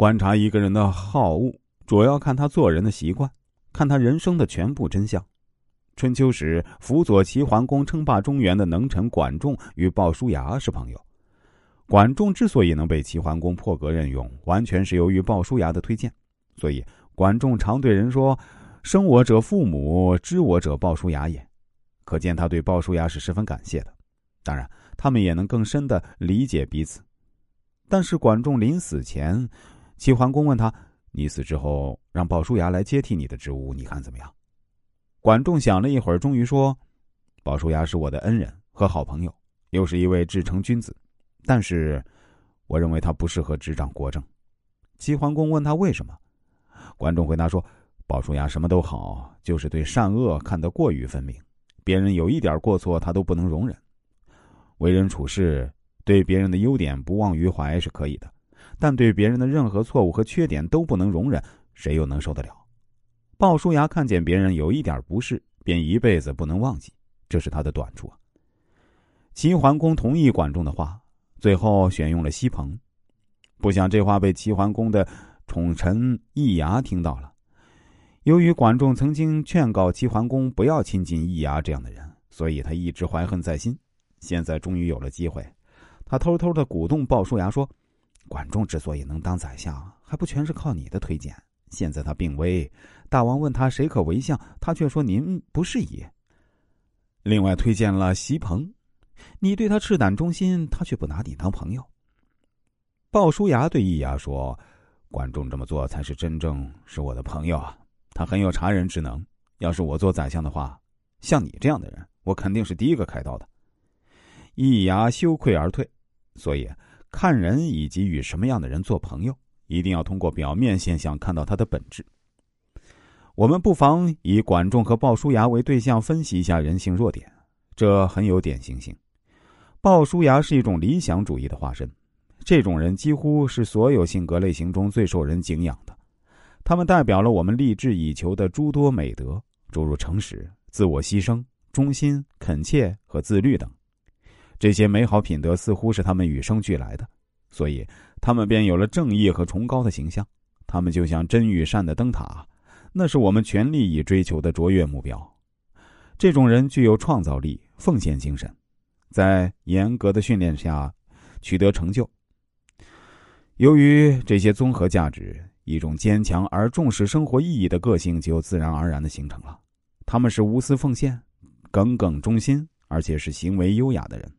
观察一个人的好恶，主要看他做人的习惯，看他人生的全部真相。春秋时，辅佐齐桓公称霸中原的能臣管仲与鲍叔牙是朋友。管仲之所以能被齐桓公破格任用，完全是由于鲍叔牙的推荐。所以，管仲常对人说：“生我者父母，知我者鲍叔牙也。”可见他对鲍叔牙是十分感谢的。当然，他们也能更深的理解彼此。但是，管仲临死前，齐桓公问他：“你死之后，让鲍叔牙来接替你的职务，你看怎么样？”管仲想了一会儿，终于说：“鲍叔牙是我的恩人和好朋友，又是一位至诚君子，但是，我认为他不适合执掌国政。”齐桓公问他为什么，管仲回答说：“鲍叔牙什么都好，就是对善恶看得过于分明，别人有一点过错，他都不能容忍。为人处事，对别人的优点不忘于怀是可以的，但对别人的任何错误和缺点都不能容忍，谁又能受得了？”鲍叔牙看见别人有一点不是，便一辈子不能忘记，这是他的短处啊。齐桓公同意管仲的话，最后选用了西彭。不想这话被齐桓公的宠臣易牙听到了。由于管仲曾经劝告齐桓公不要亲近易牙这样的人，所以他一直怀恨在心。现在终于有了机会，他偷偷的鼓动鲍叔牙说：“管仲之所以能当宰相，还不全是靠你的推荐。”现在他病危，大王问他谁可为相，他却说您不是也。另外推荐了席鹏，你对他赤胆忠心，他却不拿你当朋友。鲍叔牙对易牙说：“管仲这么做才是真正是我的朋友啊，他很有察人之能。要是我做宰相的话，像你这样的人，我肯定是第一个开刀的。”易牙羞愧而退。所以看人以及与什么样的人做朋友。一定要通过表面现象看到他的本质。我们不妨以管仲和鲍叔牙为对象，分析一下人性弱点，这很有典型性。鲍叔牙是一种理想主义的化身，这种人几乎是所有性格类型中最受人敬仰的。他们代表了我们立志以求的诸多美德，诸如诚实、自我牺牲、忠心、恳切和自律等。这些美好品德似乎是他们与生俱来的。所以，他们便有了正义和崇高的形象。他们就像真与善的灯塔，那是我们全力以追求的卓越目标。这种人具有创造力、奉献精神，在严格的训练下取得成就。由于这些综合价值，一种坚强而重视生活意义的个性就自然而然的形成了。他们是无私奉献、耿耿忠心，而且是行为优雅的人。